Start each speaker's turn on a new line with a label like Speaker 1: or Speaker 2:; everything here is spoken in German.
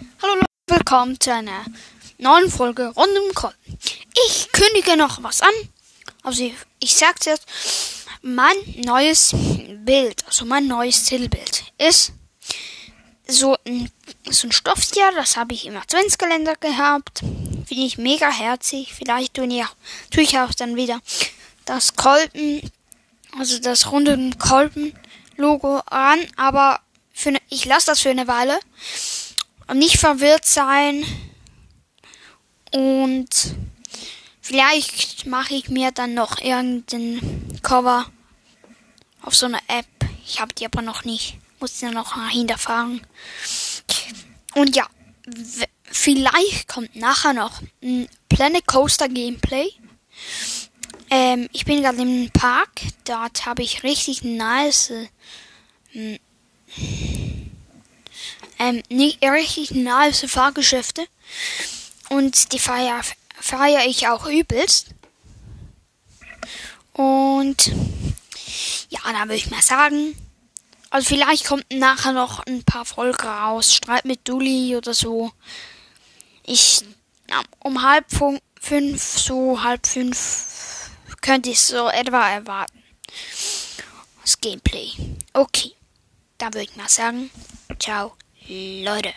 Speaker 1: Hallo Leute, willkommen zu einer neuen Folge rund um Kolben. Ich kündige noch was an. Also ich, ich sag's jetzt. Mein neues Bild, also mein neues Titelbild ist so ein, so ein Stofftier, das habe ich im Adventskalender gehabt. Finde ich mega herzig. Vielleicht tue ich, tue ich auch dann wieder das Kolben, also das runde Kolben-Logo an, aber für ne, ich lasse das für eine Weile nicht verwirrt sein. Und vielleicht mache ich mir dann noch irgendein Cover auf so einer App. Ich habe die aber noch nicht. Muss ja noch hinterfahren. Und ja, vielleicht kommt nachher noch ein Planet Coaster Gameplay. Ähm, ich bin gerade im Park. Dort habe ich richtig nice äh, ähm, nicht richtig nice Fahrgeschäfte. Und die feiere feier ich auch übelst. Und ja, da würde ich mal sagen. Also vielleicht kommt nachher noch ein paar Folgen raus. Streit mit Dulli oder so. Ich ja, um halb fünf, so halb fünf könnte ich so etwa erwarten. Das Gameplay. Okay. Da würde ich mal sagen. Ciao. Leute.